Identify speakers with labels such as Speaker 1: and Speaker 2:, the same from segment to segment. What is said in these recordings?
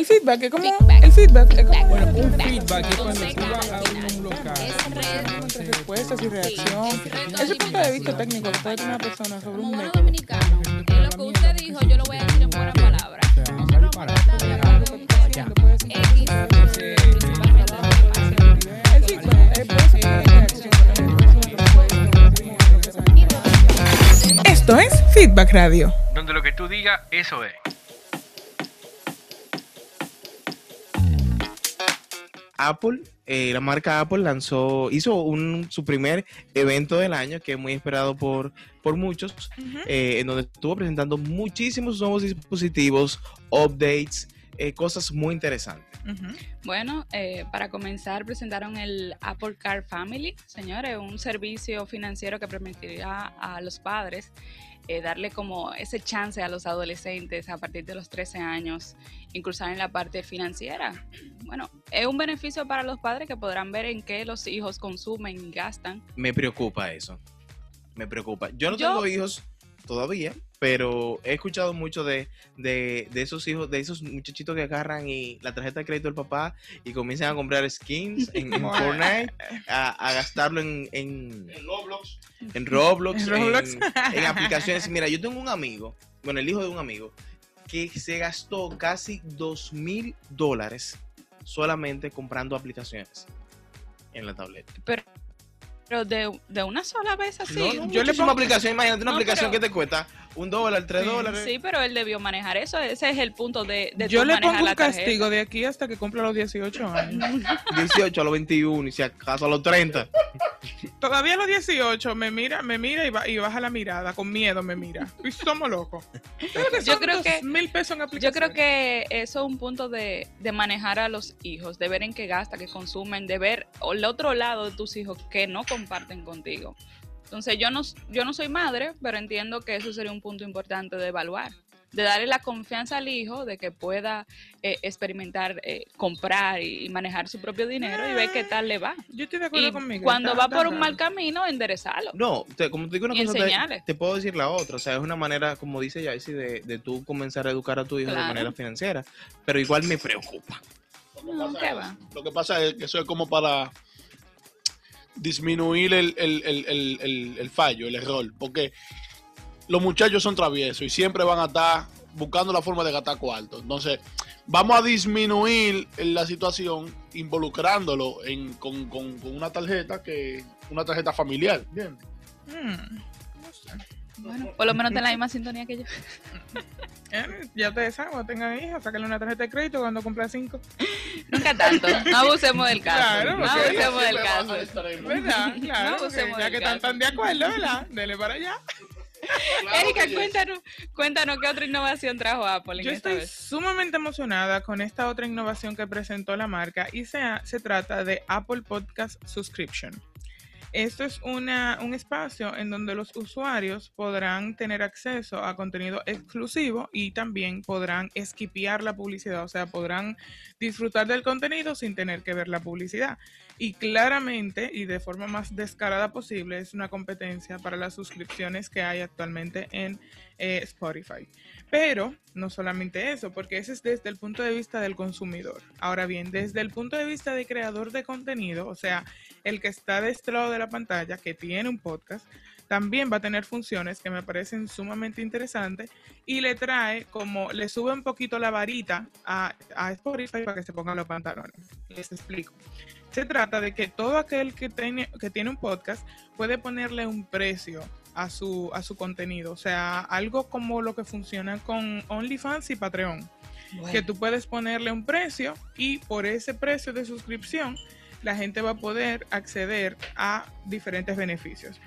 Speaker 1: El feedback es como. El feedback es como.
Speaker 2: Bueno, un feedback es cuando tú vas a un local.
Speaker 1: entre respuestas y reacción. Ese punto de vista técnico que una persona sobre un método.
Speaker 3: dominicanos, en lo que usted dijo, yo lo voy a decir en buenas palabras.
Speaker 2: O sea, no
Speaker 3: Nosotros
Speaker 2: para-
Speaker 3: vamos a tratar de hablar de
Speaker 2: Ya.
Speaker 3: un tema X, principalmente de
Speaker 1: El feedback es. Esto es Feedback Radio.
Speaker 4: Donde lo que tú digas, eso es.
Speaker 5: Apple, eh, la marca Apple lanzó, hizo un, su primer evento del año que es muy esperado por, por muchos, eh, en donde estuvo presentando muchísimos nuevos dispositivos, updates, eh, cosas muy interesantes.
Speaker 6: Bueno, eh, para comenzar presentaron el Apple Car Family, señores, un servicio financiero que permitirá a los padres eh, darle como ese chance a los adolescentes a partir de los 13 años, incluso en la parte financiera. Bueno, es un beneficio para los padres que podrán ver en qué los hijos consumen y gastan.
Speaker 5: Me preocupa eso. Me preocupa. Yo no
Speaker 6: Yo-
Speaker 5: tengo hijos todavía, pero he escuchado mucho de, de, de esos hijos, de esos muchachitos que agarran y la tarjeta de crédito del papá y comienzan a comprar skins en, en Fortnite, a, a gastarlo en, en, en Roblox,
Speaker 1: En Roblox.
Speaker 5: en, en aplicaciones. Mira, yo tengo un amigo, bueno, el hijo de un amigo, que se gastó casi dos mil dólares solamente comprando aplicaciones en la tableta.
Speaker 6: Pero de, de una sola vez así.
Speaker 5: No, no,
Speaker 1: yo le pongo-
Speaker 5: aplicaciones, imagínate una
Speaker 6: No,
Speaker 5: aplicación
Speaker 6: pero-
Speaker 5: que te cuesta un dólar, tres
Speaker 1: Sí,
Speaker 5: dólares.
Speaker 6: Sí, pero él debió manejar eso. Ese es el punto de, de
Speaker 1: Yo le pongo un castigo de aquí hasta que cumpla los 18 años.
Speaker 5: 18 a los 21 y si acaso a los 30.
Speaker 1: Todavía a los 18 me mira, me mira y, ba- y baja la mirada, con miedo me mira. Y somos locos.
Speaker 6: Yo creo que-
Speaker 1: mil pesos en
Speaker 6: Yo creo que eso es un punto de, de manejar a los hijos, de ver en qué gasta, qué consumen, de ver el otro lado de tus hijos que no comparten contigo. Entonces yo no, yo no soy madre, pero entiendo que eso sería un punto importante de evaluar, de darle la confianza al hijo de que pueda eh, experimentar, eh, comprar y, y manejar su propio dinero y ver qué tal le va.
Speaker 1: Yo estoy de acuerdo
Speaker 6: Y
Speaker 1: conmigo.
Speaker 6: cuando
Speaker 1: está-
Speaker 6: va
Speaker 1: está
Speaker 6: por un mal camino, enderezarlo.
Speaker 5: No, te- como te digo una
Speaker 6: Y
Speaker 5: cosa, te, te puedo decir la otra. O sea, es una manera, como dice Yaisi, de, de tú comenzar a educar a tu hijo
Speaker 6: Claro.
Speaker 5: de manera financiera. Pero igual me preocupa.
Speaker 6: No, ¿qué va?
Speaker 7: Lo que pasa es que eso es como para disminuir el, el- el- el- el- el fallo, el error. Porque los muchachos son traviesos y siempre van a estar buscando la forma de gastar cuarto. Entonces, vamos a disminuir la situación involucrándolo en, con, con- con una tarjeta que una tarjeta familiar. ¿entiendes?
Speaker 1: Mm, no sé.
Speaker 6: Bueno, por lo menos ten la misma sintonía que yo.
Speaker 1: Eh, Ya ustedes saben, cuando tengan hijos, sáquenle una tarjeta de crédito cuando cumpla cinco.
Speaker 6: Nunca tanto. No abusemos del caso.
Speaker 1: Claro,
Speaker 6: no abusemos del caso.
Speaker 1: ¿Verdad?
Speaker 6: No
Speaker 1: Claro, porque
Speaker 6: abusemos
Speaker 1: ya que están tan de acuerdo, ¿verdad? Dele para allá.
Speaker 6: Erika, cuéntanos, cuéntanos qué otra innovación trajo Apple en
Speaker 1: Yo
Speaker 6: esta
Speaker 1: estoy
Speaker 6: vez.
Speaker 1: sumamente emocionada con esta otra innovación que presentó la marca y se, se trata de Apple Podcast Subscription. Esto es una, un espacio en donde los usuarios podrán tener acceso a contenido exclusivo y también podrán esquipear la publicidad, o sea, podrán disfrutar del contenido sin tener que ver la publicidad. Y claramente y de forma más descarada posible es una competencia para las suscripciones que hay actualmente en eh, Spotify. Pero no solamente eso, porque ese es desde el punto de vista del consumidor. Ahora bien, desde el punto de vista de creador de contenido, o sea, el que está de este lado de la pantalla, que tiene un podcast, también va a tener funciones que me parecen sumamente interesantes y le trae como, le sube un poquito la varita a, a Spotify para que se pongan los pantalones. Les explico. Se trata de que todo aquel que tiene, que tiene un podcast puede ponerle un precio a su, a su contenido. O sea, algo como lo que funciona con OnlyFans y Patreon. Que tú puedes ponerle un precio y por ese precio de suscripción la gente va a poder acceder a diferentes beneficios.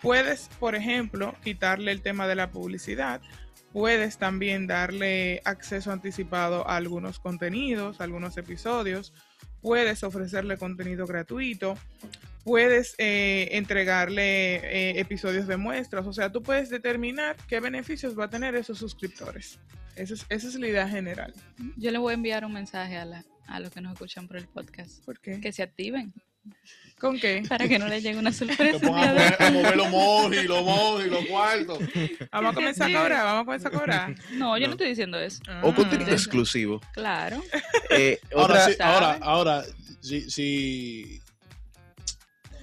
Speaker 1: Puedes, por ejemplo, quitarle el tema de la publicidad. Puedes también darle acceso anticipado a algunos contenidos, a algunos episodios. Puedes ofrecerle contenido gratuito. Puedes eh, entregarle eh, episodios de muestras. O sea, tú puedes determinar qué beneficios va a tener esos suscriptores. Esa es, esa es la idea general.
Speaker 6: Yo le voy a enviar un mensaje a, la, a los que nos escuchan por el podcast.
Speaker 1: ¿Por qué?
Speaker 6: Que se activen.
Speaker 1: ¿Con qué?
Speaker 6: Para que no le llegue una sorpresa.
Speaker 7: pongan a, mover- a mover los mojis, los mojis, los cuartos.
Speaker 1: Vamos a comenzar a cobrar, vamos a comenzar a cobrar.
Speaker 6: No, yo no
Speaker 5: No.
Speaker 6: estoy diciendo eso.
Speaker 5: O
Speaker 1: Ah.
Speaker 5: contenido exclusivo.
Speaker 6: Claro.
Speaker 5: Eh,
Speaker 7: Ahora,
Speaker 5: otra,
Speaker 7: sí, ahora, ahora, si, si,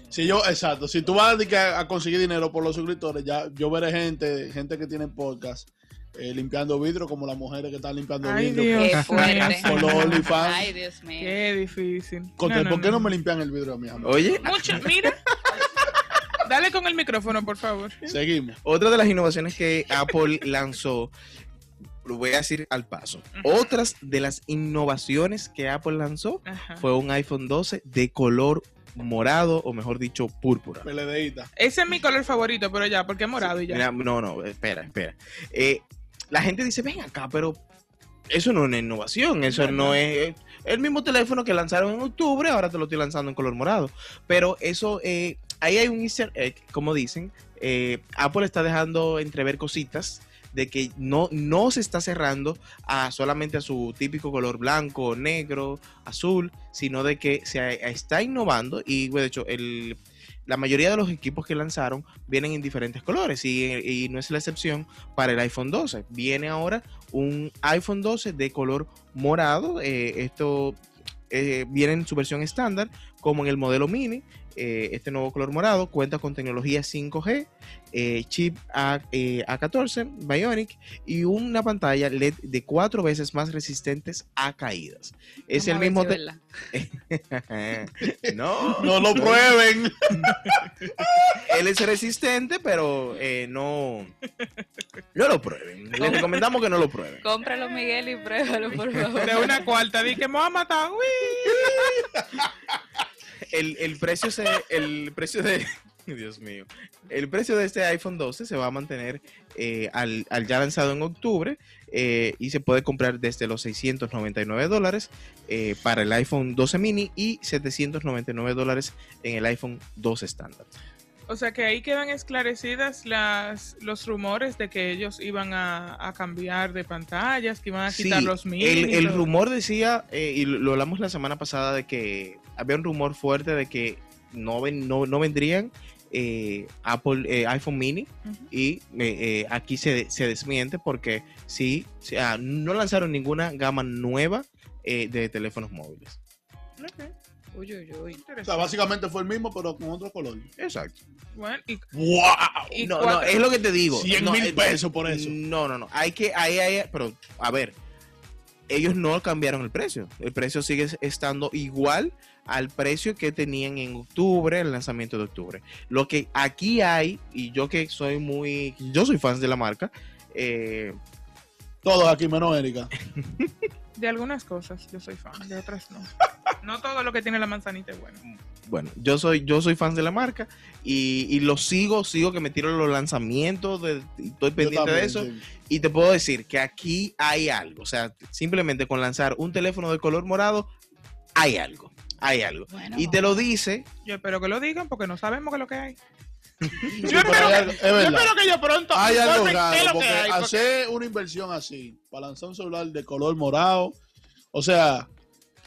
Speaker 7: si yo, exacto, si tú vas a, de que a, conseguir dinero por los suscriptores, ya yo veré gente, gente que tiene podcast eh, limpiando vidrio, como las mujeres que están limpiando
Speaker 1: Ay,
Speaker 7: vidrio.
Speaker 1: Dios
Speaker 6: Qué fuerte.
Speaker 7: Por los OnlyFans.
Speaker 6: Ay, Dios mío.
Speaker 1: Qué difícil. No,
Speaker 7: ¿Por qué no,
Speaker 1: no.
Speaker 7: me limpian el vidrio a mí? amor?
Speaker 5: oye,
Speaker 1: Mucho, mira. Dale con el micrófono, por favor.
Speaker 7: Seguimos.
Speaker 5: otra de las innovaciones que Apple lanzó, lo voy a decir al paso. Otras de las innovaciones que Apple lanzó
Speaker 1: Ajá.
Speaker 5: fue un iPhone 12 de color morado, o mejor dicho, púrpura.
Speaker 7: PLDita.
Speaker 1: Ese es mi color favorito, pero ya, porque es morado y ya.
Speaker 5: Mira, no, no, espera, espera. Eh, la gente dice, ven acá, pero eso no es una innovación, eso no es el mismo teléfono que lanzaron en octubre, ahora te lo estoy lanzando en color morado. Pero eso, eh, ahí hay un easter egg, como dicen, eh, Apple está dejando entrever cositas de que no, no se está cerrando a solamente a su típico color blanco, negro, azul, sino de que se está innovando y de hecho el, la mayoría de los equipos que lanzaron vienen en diferentes colores y, no es la excepción para el iPhone 12. Viene ahora un iPhone 12 de color morado. eh, esto eh, viene en su versión estándar como en el modelo mini. eh, este nuevo color morado cuenta con tecnología 5G, eh, chip A, eh, A14 Bionic y una pantalla LED de cuatro veces más resistentes a caídas. Es
Speaker 6: Vamos
Speaker 5: el mismo...
Speaker 6: si
Speaker 5: no,
Speaker 7: No lo prueben.
Speaker 5: él es resistente, pero eh, no, no lo prueben. Les recomendamos que no lo prueben.
Speaker 6: Cómpralo, Miguel, y pruébalo, por favor.
Speaker 1: De una cuarta, di que me va a matar. ¡Uy!
Speaker 5: El, el precio se, el precio de Dios mío. El precio de este iPhone 12 se va a mantener eh, al, al ya lanzado en octubre eh, y se puede comprar desde los 699 dólares eh, para el iPhone 12 mini y 799 dólares en el iPhone 12 estándar.
Speaker 1: O sea que ahí quedan esclarecidas las, los rumores de que ellos iban a, a cambiar de pantallas, que iban a quitar
Speaker 5: Sí,
Speaker 1: los mini.
Speaker 5: el, rumor decía, eh, y lo hablamos la semana pasada, de que había un rumor fuerte de que no, ven, no, no vendrían eh, Apple eh, iPhone mini y eh, aquí se, se desmiente porque sí, o sea, no lanzaron ninguna gama nueva de teléfonos móviles.
Speaker 1: Ok,
Speaker 6: Uy, uy, uy.
Speaker 7: O sea, básicamente fue el mismo, pero con otro color.
Speaker 5: Exacto.
Speaker 1: Bueno, y,
Speaker 7: ¡Wow!
Speaker 1: y
Speaker 5: No, no, es lo que te digo.
Speaker 7: 100
Speaker 5: No,
Speaker 7: mil
Speaker 5: eh,
Speaker 7: pesos por eso.
Speaker 5: No, no, no. Hay que, hay, hay, pero a ver, ellos no cambiaron el precio. El precio sigue estando igual al precio que tenían en octubre, el lanzamiento de octubre. Lo que aquí hay, y yo que soy muy, yo soy fan de la marca, eh,
Speaker 7: Todos aquí, menos Erika.
Speaker 1: de algunas cosas yo soy fan, de otras no. No todo lo que tiene la manzanita es bueno.
Speaker 5: bueno, yo soy, yo soy fan de la marca y, y lo sigo, sigo que me tiro los lanzamientos, de, y estoy pendiente de eso.
Speaker 7: sí.
Speaker 5: Y te puedo decir que aquí hay algo. O sea, simplemente con lanzar un teléfono de color morado, hay algo. Hay algo.
Speaker 6: Bueno,
Speaker 5: Y te lo dice,
Speaker 1: Yo espero que lo digan porque no sabemos qué es lo que hay. Yo
Speaker 7: pero
Speaker 1: espero que-
Speaker 7: algo- es
Speaker 1: Yo espero que yo pronto
Speaker 7: Hay algo
Speaker 1: informen qué es
Speaker 7: raro,
Speaker 1: lo
Speaker 7: porque
Speaker 1: que hay. porque-
Speaker 7: hacer una inversión así, para lanzar un celular de color morado, o sea,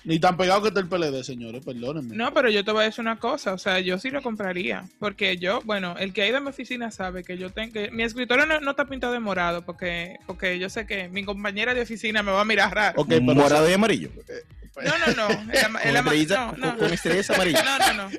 Speaker 7: ni tan pegado que está el PLD, señores, perdónenme.
Speaker 1: No, pero yo te voy a decir una cosa, o sea, yo sí lo compraría, porque yo, bueno, el que ha ido a mi oficina sabe que yo tengo que, mi escritorio no, no está pintado de morado, porque, porque yo sé que mi compañera de oficina me va a mirar raro.
Speaker 7: Ok, pero
Speaker 5: morado y amarillo.
Speaker 1: No, no, no, el el no,
Speaker 5: con-
Speaker 1: no,
Speaker 5: con estrellas amarillas.
Speaker 1: no, no, no,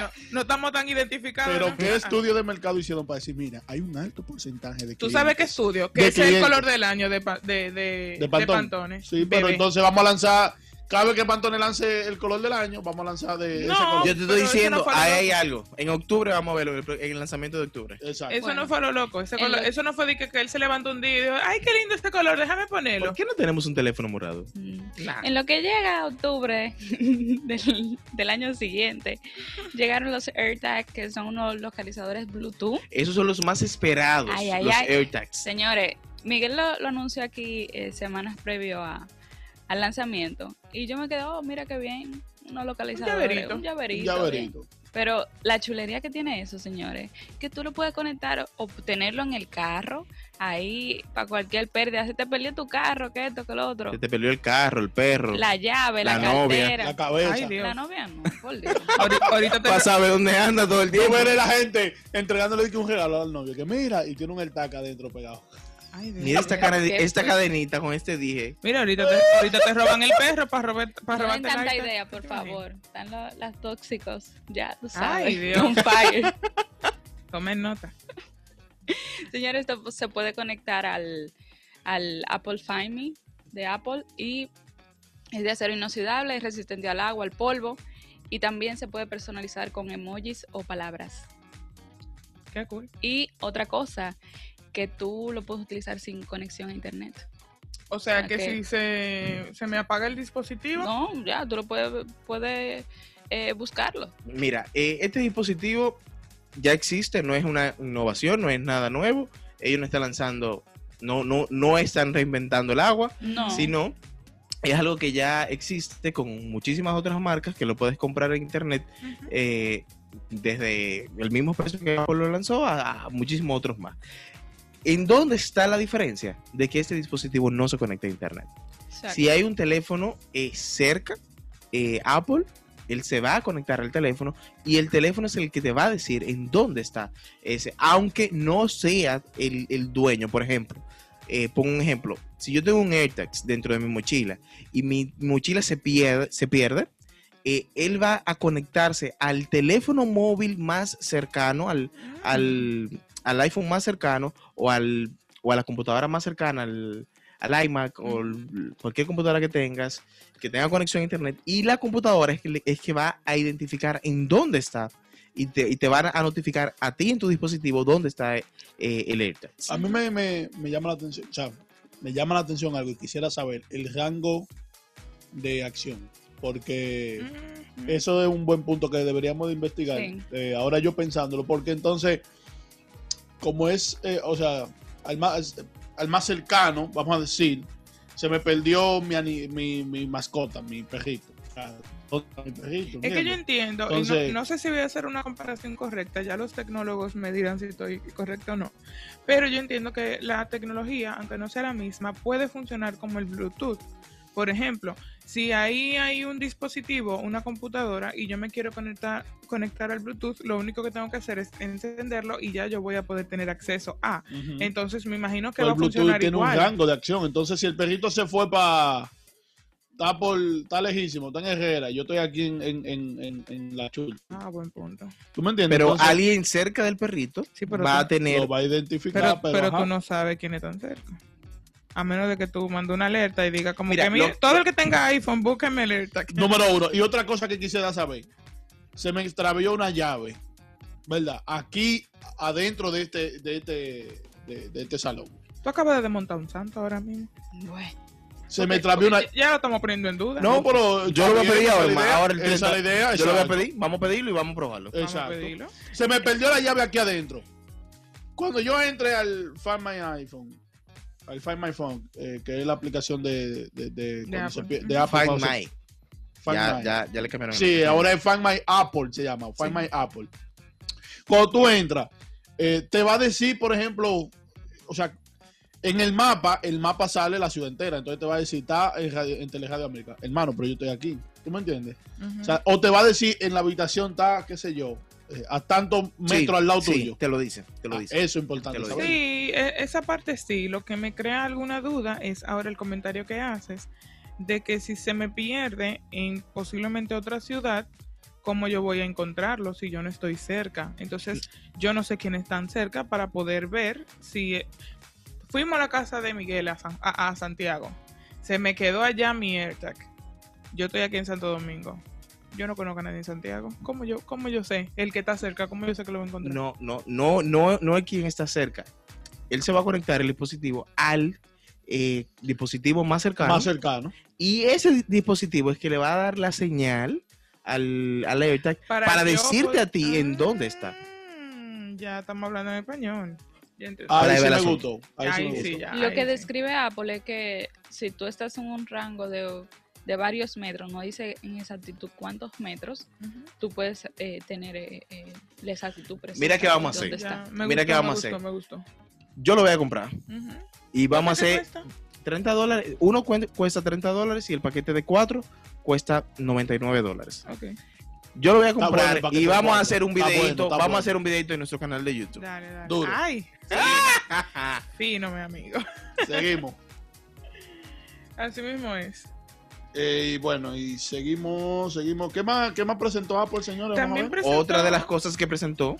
Speaker 1: no, no estamos tan identificados.
Speaker 7: Pero
Speaker 1: ¿no?
Speaker 7: ¿qué
Speaker 1: Ah.
Speaker 7: estudio de mercado hicieron para decir, mira, hay un alto porcentaje de
Speaker 1: Tú sabes qué estudio, que es el color del año de, pa- de, de,
Speaker 7: de
Speaker 1: de
Speaker 7: Pantone?
Speaker 1: Pantone.
Speaker 7: Sí, pero
Speaker 1: Bebé.
Speaker 7: entonces vamos a lanzar, cada vez que Pantone lance el color del año, vamos a lanzar de
Speaker 1: No.
Speaker 7: ese color.
Speaker 5: Yo te estoy diciendo,
Speaker 1: no
Speaker 5: ahí hay algo. En octubre vamos a verlo, en el, lanzamiento de octubre.
Speaker 7: Exacto.
Speaker 1: Eso
Speaker 6: Bueno.
Speaker 1: no fue lo loco, ese color-
Speaker 6: lo-
Speaker 1: eso no fue de que, que él se levantó un día y dijo, ay, qué lindo este color, déjame ponerlo.
Speaker 5: ¿Por qué no tenemos un teléfono morado?
Speaker 6: Mm.
Speaker 1: Claro.
Speaker 6: En lo que llega a octubre del, del año siguiente, llegaron los AirTags, que son unos localizadores Bluetooth.
Speaker 5: Esos son los más esperados,
Speaker 6: Ay, ay,
Speaker 5: los
Speaker 6: ay.
Speaker 5: AirTags.
Speaker 6: Señores, Miguel lo, lo anunció aquí eh, semanas previo a, al lanzamiento. Y yo me quedé, oh, mira qué bien. Unos localizadores.
Speaker 1: llaverito.
Speaker 6: Un llaverito.
Speaker 7: Un llaverito.
Speaker 6: bien. Pero la chulería que tiene eso, señores, que tú lo puedes conectar o tenerlo en el carro, ahí para cualquier pérdida. Si te perdió tu carro, que esto, que lo otro.
Speaker 5: Se te perdió el carro, el perro.
Speaker 6: La llave, la,
Speaker 5: La novia.
Speaker 6: cartera.
Speaker 7: La cabeza.
Speaker 1: Ay, Dios.
Speaker 6: La novia no, por Dios.
Speaker 1: Ahorita, ahorita te
Speaker 5: Para saber dónde anda todo el tiempo.
Speaker 7: veré la gente entregándole un regalo al novio. Que mira, y tiene un AirTag adentro pegado.
Speaker 1: Ay, Dios.
Speaker 5: Mira esta, cara-
Speaker 6: ¿Qué
Speaker 5: esta cadenita con este dije.
Speaker 1: Mira, ahorita te, ahorita te roban el perro para robar, para
Speaker 6: No
Speaker 1: robarte
Speaker 6: tanta idea, por favor. Están lo- las tóxicos. Ya, tú
Speaker 1: Ay,
Speaker 6: sabes.
Speaker 1: Dios.
Speaker 6: On fire.
Speaker 1: Tomen nota.
Speaker 6: Señores, esto se puede conectar al, al Apple Find Me de Apple y es de acero inoxidable, es resistente al agua, al polvo y también se puede personalizar con emojis o palabras.
Speaker 1: Qué cool.
Speaker 6: Y otra cosa, que tú lo puedes utilizar sin conexión a internet.
Speaker 1: O sea que
Speaker 6: que-
Speaker 1: si se, se me apaga el dispositivo,
Speaker 6: No, ya, tú lo puedes, puedes eh, buscarlo.
Speaker 5: Mira, eh, este dispositivo ya existe, no es una innovación, no es nada nuevo. Ellos no están lanzando, no, no, no están reinventando el agua,
Speaker 6: No.
Speaker 5: sino es algo que ya existe con muchísimas otras marcas que lo puedes comprar en internet eh, desde el mismo precio que Apple lo lanzó a, a muchísimos otros más. ¿En dónde está la diferencia de que este dispositivo no se conecta a internet?
Speaker 6: Exacto.
Speaker 5: Si hay un teléfono eh, cerca, eh, Apple, él se va a conectar al teléfono y el teléfono es el que te va a decir en dónde está ese, aunque no sea el, el dueño. Por ejemplo, eh, pongo un ejemplo, si yo tengo un AirTags dentro de mi mochila y mi mochila se pierde, se pierde eh, él va a conectarse al teléfono móvil más cercano, al, al, al iPhone más cercano o, al, o a la computadora más cercana, al, al iMac o el- cualquier computadora que tengas, que tenga conexión a internet, y la computadora es que, le- es que va a identificar en dónde está y te, y te van a notificar a ti en tu dispositivo dónde está eh, el AirTags.
Speaker 7: A mí me, me- me llama la atención, o sea, me llama la atención algo y quisiera saber el rango de acción, porque
Speaker 1: Ujú.
Speaker 7: eso es un buen punto que deberíamos de investigar.
Speaker 6: Sí.
Speaker 7: Eh, ahora yo pensándolo, porque entonces, como es, eh, o sea, al más, al más cercano, vamos a decir, se me perdió mi, mi, mi mascota, mi perrito. Mi
Speaker 1: Es que yo entiendo, y no, no sé si voy a hacer una comparación correcta, ya los tecnólogos me dirán si estoy correcto o no, pero yo entiendo que la tecnología, aunque no sea la misma, puede funcionar como el Bluetooth. Por ejemplo, si ahí hay un dispositivo, una computadora, y yo me quiero conectar, conectar al Bluetooth, lo único que tengo que hacer es encenderlo y ya yo voy a poder tener acceso a. Entonces me imagino que
Speaker 7: Pero
Speaker 1: va
Speaker 7: el
Speaker 1: a
Speaker 7: Bluetooth
Speaker 1: funcionar
Speaker 7: tiene
Speaker 1: igual.
Speaker 7: un rango de acción. Entonces, si el perrito se fue para. Está, por, está lejísimo, está en Herrera. Yo estoy aquí en, en, en, en- en La Chul.
Speaker 1: Ah, buen punto.
Speaker 7: ¿Tú me entiendes?
Speaker 5: Pero
Speaker 7: Entonces,
Speaker 5: alguien cerca del perrito
Speaker 1: Sí, pero
Speaker 5: va
Speaker 1: tú-
Speaker 5: a tener
Speaker 7: lo va a identificar.
Speaker 1: Pero,
Speaker 7: Pero,
Speaker 1: tú no sabes quién es tan cerca. A menos de que tú mandes una alerta y diga como
Speaker 5: Mira,
Speaker 1: que mira,
Speaker 5: lo-
Speaker 1: todo el que tenga iPhone, búsqueme alerta.
Speaker 7: Número uno. Y otra cosa que quisiera saber. Se me extravió una llave. ¿Verdad? Aquí, adentro de este, de este, de, de este salón.
Speaker 1: Tú acabas de desmontar un santo ahora mismo.
Speaker 6: Bueno,
Speaker 7: Se me extravió una.
Speaker 1: Ya lo estamos poniendo en duda.
Speaker 5: No,
Speaker 7: pero
Speaker 5: yo lo voy a pedir ahora,
Speaker 7: es la idea,
Speaker 5: ahora el
Speaker 7: Esa es la
Speaker 5: 30.
Speaker 7: idea.
Speaker 5: Yo lo voy a pedir, vamos a pedirlo y vamos a probarlo.
Speaker 1: Vamos a
Speaker 7: Exacto.
Speaker 1: pedirlo.
Speaker 7: Se me perdió la llave aquí adentro. Cuando yo entré al Find My iPhone, al Find My Phone, eh, que es la aplicación de, de, se
Speaker 1: Apple.
Speaker 7: de Apple.
Speaker 5: Find
Speaker 7: se-
Speaker 5: My.
Speaker 7: Find
Speaker 5: Ya,
Speaker 7: My.
Speaker 5: ya, ya le cambiaron. el
Speaker 7: Sí, ahora es Find My Apple, se llama. Find
Speaker 1: Sí.
Speaker 7: My Apple. Cuando tú entras, eh, te va a decir, por ejemplo, o sea, en el mapa, el mapa sale la ciudad entera. Entonces te va a decir, está en, radio, en Teleradio América. Hermano, pero yo estoy aquí. ¿Tú me entiendes? O, sea, o te va a decir, en la habitación está, qué sé yo, a tantos
Speaker 5: Sí,
Speaker 7: metros al lado
Speaker 5: sí,
Speaker 7: tuyo.
Speaker 5: Te lo dice, te lo
Speaker 7: Ah,
Speaker 5: dice.
Speaker 7: Eso es importante.
Speaker 5: Te lo
Speaker 7: saber.
Speaker 1: Sí, e- esa parte sí. Lo que me crea alguna duda es ahora el comentario que haces de que si se me pierde en posiblemente otra ciudad, ¿cómo yo voy a encontrarlo si yo no estoy cerca? Entonces, yo no sé quiénes están cerca para poder ver si... eh, Fuimos a la casa de Miguel a, San- a- a Santiago. Se me quedó allá mi AirTag. Yo estoy aquí en Santo Domingo. Yo no conozco a nadie en Santiago. ¿Cómo yo, cómo yo sé? El que está cerca, ¿cómo yo sé que lo voy a encontrar?
Speaker 5: No, no, no, no, no es quien está cerca. Él se va a conectar el dispositivo al eh, dispositivo más cercano.
Speaker 7: Más cercano.
Speaker 5: y ese di- dispositivo es que le va a dar la señal al, al AirTag para, decirte a ti en dónde está.
Speaker 1: Mm, Ya estamos hablando en español.
Speaker 7: Ahí sí me gustó. Ahí sí
Speaker 1: sí, ya.
Speaker 6: lo
Speaker 1: ahí
Speaker 6: que
Speaker 1: sí.
Speaker 6: describe Apple es que si tú estás en un rango de de varios metros, no dice en exactitud cuántos metros, tú puedes eh, tener eh, eh, la exactitud precisa.
Speaker 5: Mira qué vamos a hacer.
Speaker 1: Ya,
Speaker 5: Mira
Speaker 1: gustó,
Speaker 5: qué vamos
Speaker 1: me
Speaker 5: a
Speaker 1: gustó,
Speaker 5: hacer.
Speaker 1: Me gustó.
Speaker 5: Yo lo voy a comprar. Y vamos a
Speaker 1: ¿Cuánto
Speaker 5: hacer
Speaker 1: cuesta?
Speaker 5: 30 dólares. Uno cuesta 30 dólares y el paquete de 4 cuesta 99 dólares.
Speaker 1: Ok,
Speaker 5: Yo lo voy a
Speaker 7: bueno
Speaker 5: comprar y vamos a
Speaker 7: cuatro.
Speaker 5: hacer un
Speaker 7: bueno,
Speaker 5: videito. vamos
Speaker 7: bueno.
Speaker 5: a hacer un videito en nuestro canal de YouTube.
Speaker 1: dale, dale.
Speaker 7: Duro.
Speaker 1: Ay, fino, mi amigo.
Speaker 7: Seguimos.
Speaker 1: Así mismo es.
Speaker 7: Eh, y bueno, y seguimos, seguimos. ¿Qué más, qué más presentó Apple, señores? Vamos a
Speaker 1: También
Speaker 7: ver.
Speaker 1: presentó...
Speaker 5: Otra de las cosas que presentó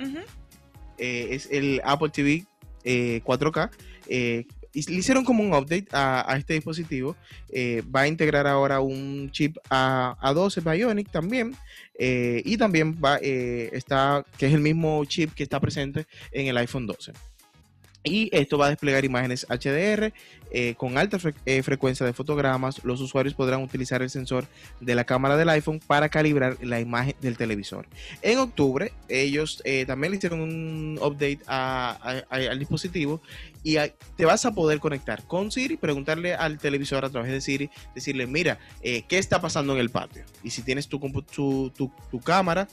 Speaker 5: eh, es el Apple TV eh, 4K. eh, y le hicieron como un update a, a este dispositivo. eh, va a integrar ahora un chip A, A12 Bionic también. eh, y también va, eh, está, que es el mismo chip que está presente en el iPhone 12. Y esto va a desplegar imágenes HDR eh, con alta fre- eh, frecuencia de fotogramas. Los usuarios podrán utilizar el sensor de la cámara del iPhone para calibrar la imagen del televisor. En octubre, ellos eh, también le hicieron un update a- a- a- al dispositivo y te vas a poder conectar con Siri, preguntarle al televisor a través de Siri, decirle, mira, ¿qué está pasando en el patio? Y si tienes tu, tu, tu- tu cámara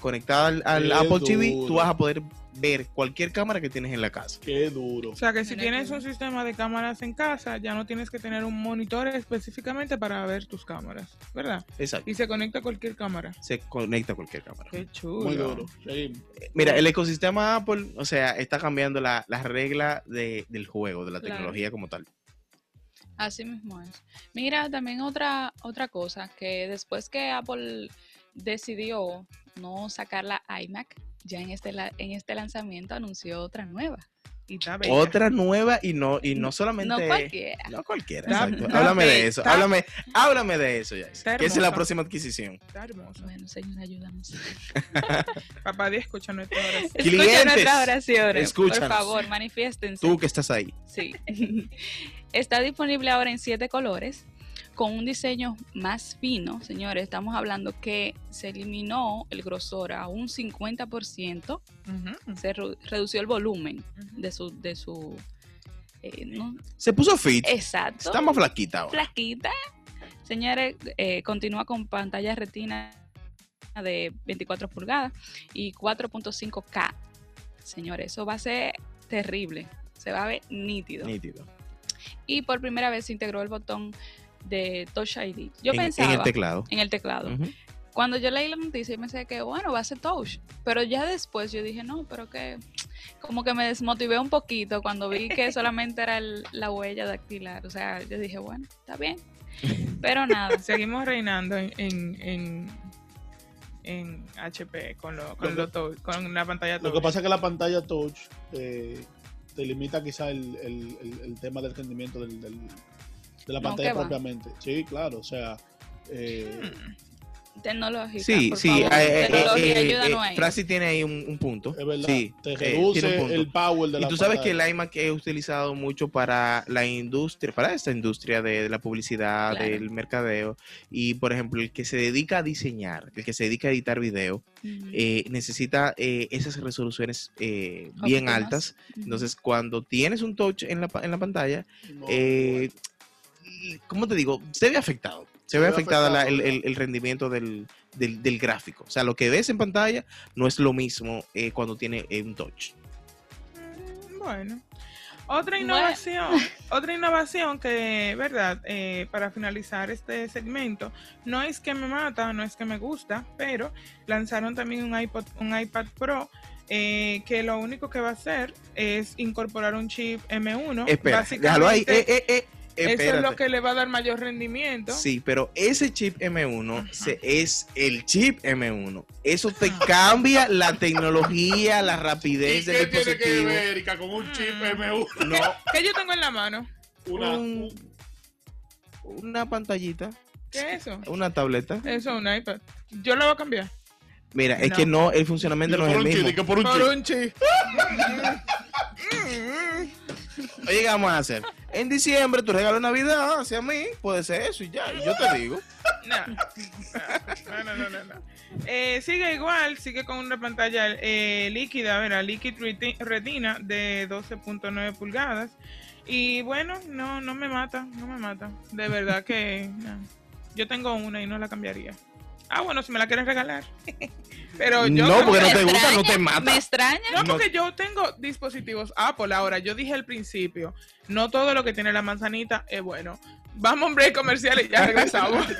Speaker 5: conectada al, Apple TV, tú vas a poder ver cualquier cámara que tienes en la casa.
Speaker 7: Qué duro.
Speaker 1: O sea que si
Speaker 6: Mira
Speaker 1: tienes
Speaker 6: que-
Speaker 1: un sistema de cámaras en casa, ya no tienes que tener un monitor específicamente para ver tus cámaras, ¿verdad?
Speaker 5: Exacto.
Speaker 1: Y se conecta a cualquier cámara.
Speaker 5: Se conecta a cualquier cámara.
Speaker 1: Qué chulo.
Speaker 7: Muy duro. Seguimos.
Speaker 5: Mira, el ecosistema Apple, o sea, está cambiando la- las reglas de- del juego, de la
Speaker 6: Claro.
Speaker 5: tecnología como tal.
Speaker 6: Así mismo es. Mira, también otra, otra cosa, que después que Apple decidió no sacar la iMac, ya en este, en este lanzamiento anunció otra nueva.
Speaker 1: Y bella.
Speaker 5: Otra nueva y no, y no solamente.
Speaker 6: No cualquiera.
Speaker 5: No cualquiera,
Speaker 1: Está-
Speaker 5: exacto. háblame de eso.
Speaker 1: está-
Speaker 5: Háblame, háblame de eso, ya. Que esa es la próxima adquisición.
Speaker 1: Está hermoso.
Speaker 6: Bueno, señor, ayúdanos.
Speaker 1: Papá Dios escucha nuestra oración.
Speaker 5: Clientes,
Speaker 6: nuestras oraciones.
Speaker 5: escúchanos.
Speaker 6: Por favor, manifiéstense.
Speaker 5: Tú que estás ahí.
Speaker 6: Sí. Está disponible ahora en siete colores, con un diseño más fino. Señores, estamos hablando que se eliminó el grosor a un 50%,
Speaker 1: Ujú,
Speaker 6: se re- redució el volumen de su... De su eh, ¿no?
Speaker 5: Se puso fit.
Speaker 6: Exacto.
Speaker 5: Está más flaquita ahora.
Speaker 6: flaquita. Señores, eh, continúa con pantalla retina de 24 pulgadas y 4.5K. Señores, eso va a ser terrible. Se va a ver nítido.
Speaker 5: Nítido.
Speaker 6: Y por primera vez se integró el botón de Touch ID. Yo
Speaker 5: en,
Speaker 6: pensaba
Speaker 5: en el teclado.
Speaker 6: en el teclado. Cuando yo leí la noticia, yo pensé que bueno, va a ser Touch. Pero ya después yo dije, no, pero que como que me desmotivé un poquito cuando vi que solamente era el- la huella dactilar. O sea, yo dije, bueno, está bien. Pero nada.
Speaker 1: Seguimos reinando en, en, en, en HP con, lo, con,
Speaker 7: Lo
Speaker 1: lo tou- con la pantalla
Speaker 7: Lo que
Speaker 1: touch.
Speaker 7: pasa es que la pantalla touch eh, te limita quizá el, el- el- el tema del rendimiento del- del- de la
Speaker 6: No,
Speaker 7: pantalla propiamente. Sí, claro, o sea, eh,
Speaker 1: Hmm.
Speaker 6: Tecnológica.
Speaker 5: Sí,
Speaker 6: por
Speaker 5: sí.
Speaker 6: favor.
Speaker 5: eh, eh,
Speaker 6: Tecnología,
Speaker 5: eh, eh,
Speaker 6: ahí.
Speaker 5: Francis tiene ahí un, un punto.
Speaker 7: es verdad,
Speaker 5: Sí,
Speaker 7: te reduce
Speaker 5: tiene un punto.
Speaker 7: el power de
Speaker 5: Y
Speaker 7: la
Speaker 5: tú sabes que el iMac es utilizado mucho para la industria, para esta industria de, de la publicidad,
Speaker 6: Claro.
Speaker 5: del mercadeo. Y por ejemplo, el que se dedica a diseñar, el que se dedica a editar video, eh, necesita eh, esas resoluciones eh, bien altas. Entonces, cuando tienes un touch en la, en la pantalla,
Speaker 7: No,
Speaker 5: eh, ¿cómo te digo? Se ve afectado. Se,
Speaker 7: Se
Speaker 5: ve la-
Speaker 7: afectado,
Speaker 5: el, el- rendimiento del, del- del gráfico. O sea, lo que ves en pantalla no es lo mismo eh, cuando tiene eh, un touch.
Speaker 1: Mm, Bueno. Otra
Speaker 6: Bueno.
Speaker 1: innovación, otra innovación que, verdad, Eh, para finalizar este segmento, no es que me mata, no es que me gusta, pero lanzaron también un iPod, un iPad Pro eh, que lo único que va a hacer es incorporar un chip M1.
Speaker 5: Espera, déjalo ahí. Eh, eh,
Speaker 1: Eso es lo que le va a dar mayor rendimiento.
Speaker 5: Sí, pero ese chip M1
Speaker 1: Ajá.
Speaker 5: se- es el chip M1. Eso te cambia la tecnología, la rapidez del dispositivo.
Speaker 7: Erika, con un chip
Speaker 1: Mm.
Speaker 7: M1?
Speaker 5: No,
Speaker 1: ¿Qué yo tengo en la mano?
Speaker 7: Una,
Speaker 5: un- una pantallita,
Speaker 1: ¿Qué es eso?
Speaker 5: una tableta.
Speaker 1: Eso es un iPad. Yo lo voy a cambiar.
Speaker 5: Mira, es que no, el funcionamiento no es el
Speaker 7: chip,
Speaker 5: mismo.
Speaker 7: que por un
Speaker 1: Por
Speaker 7: chip.
Speaker 1: un chip.
Speaker 5: Oye, ¿qué vamos a hacer? En diciembre tu regalo Navidad hacia mí, puede ser eso y ya, yo te digo.
Speaker 1: No, no, no, no, no. Eh, sigue igual, sigue con una pantalla eh, líquida, ¿verdad? Liquid Reti- Retina de 12.9 pulgadas. Y bueno, no, no me mata, no me mata. De verdad que no. Yo tengo una y no la cambiaría. Ah, bueno, si me la quieres regalar. Pero yo
Speaker 5: no, porque
Speaker 1: que-
Speaker 5: no te gusta, no te mata.
Speaker 6: Me extraña.
Speaker 1: No,
Speaker 5: No.
Speaker 1: porque yo tengo dispositivos Apple ahora. Yo dije al principio, no todo lo que tiene la manzanita es bueno. Vamos a un break comercial y ya regresamos.